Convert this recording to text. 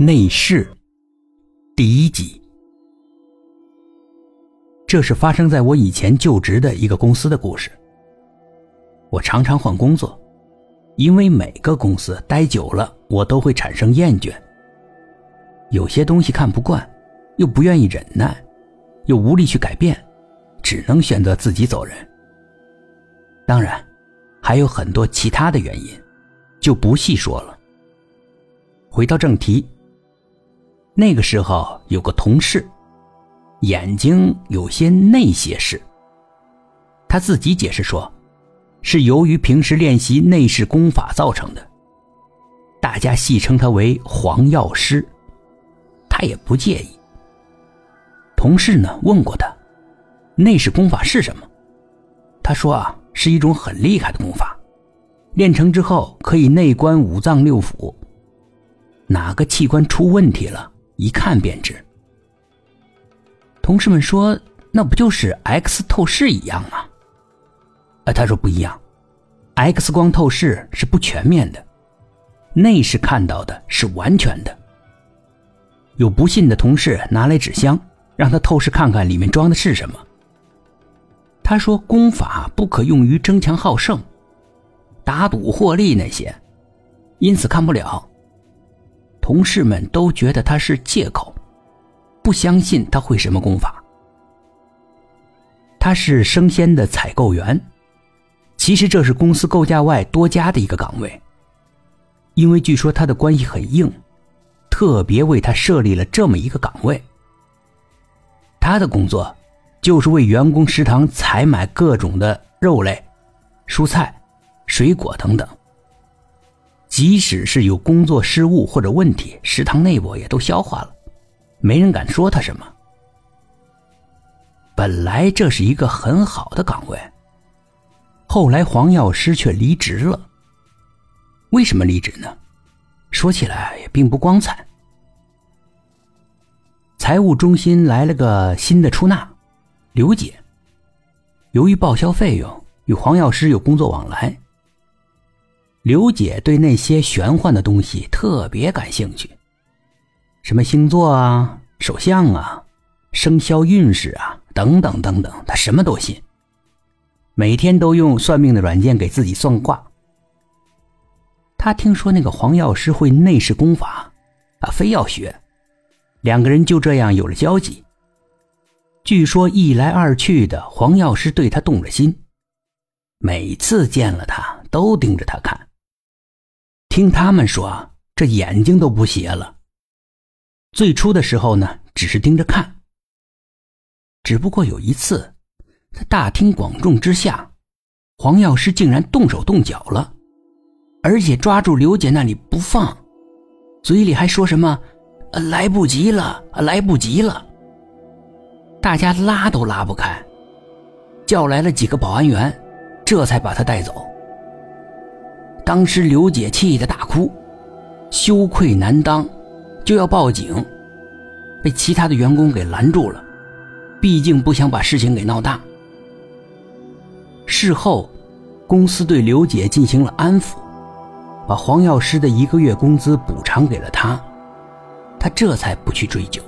内饰第一集，这是发生在我以前就职的一个公司的故事。我常常换工作，因为每个公司待久了，我都会产生厌倦。有些东西看不惯，又不愿意忍耐，又无力去改变，只能选择自己走人。当然，还有很多其他的原因，就不细说了。回到正题。那个时候有个同事，眼睛有些内斜视。他自己解释说，是由于平时练习内视功法造成的。大家戏称他为“黄药师”，他也不介意。同事呢问过他，内视功法是什么？他说啊，是一种很厉害的功法，练成之后可以内观五脏六腑，哪个器官出问题了？一看便知。同事们说：“那不就是 X 透视一样吗？”啊，他说不一样，X 光透视是不全面的，内视看到的是完全的。有不信的同事拿来纸箱，让他透视看看里面装的是什么。他说：“功法不可用于争强好胜、打赌获利那些，因此看不了。”同事们都觉得他是借口，不相信他会什么功法。他是生鲜的采购员，其实这是公司构架外多加的一个岗位。因为据说他的关系很硬，特别为他设立了这么一个岗位。他的工作就是为员工食堂采买各种的肉类、蔬菜、水果等等。即使是有工作失误或者问题，食堂内部也都消化了，没人敢说他什么。本来这是一个很好的岗位，后来黄药师却离职了。为什么离职呢？说起来也并不光彩。财务中心来了个新的出纳，刘姐。由于报销费用与黄药师有工作往来。刘姐对那些玄幻的东西特别感兴趣，什么星座啊、手相啊、生肖运势啊等等等等，她什么都信。每天都用算命的软件给自己算卦。他听说那个黄药师会内视功法，啊，非要学，两个人就这样有了交集。据说一来二去的，黄药师对他动了心，每次见了他都盯着他看。听他们说，这眼睛都不斜了。最初的时候呢，只是盯着看。只不过有一次，在大庭广众之下，黄药师竟然动手动脚了，而且抓住刘姐那里不放，嘴里还说什么“来不及了，来不及了”。大家拉都拉不开，叫来了几个保安员，这才把他带走。当时刘姐气得大哭，羞愧难当，就要报警，被其他的员工给拦住了。毕竟不想把事情给闹大。事后，公司对刘姐进行了安抚，把黄药师的一个月工资补偿给了她，她这才不去追究。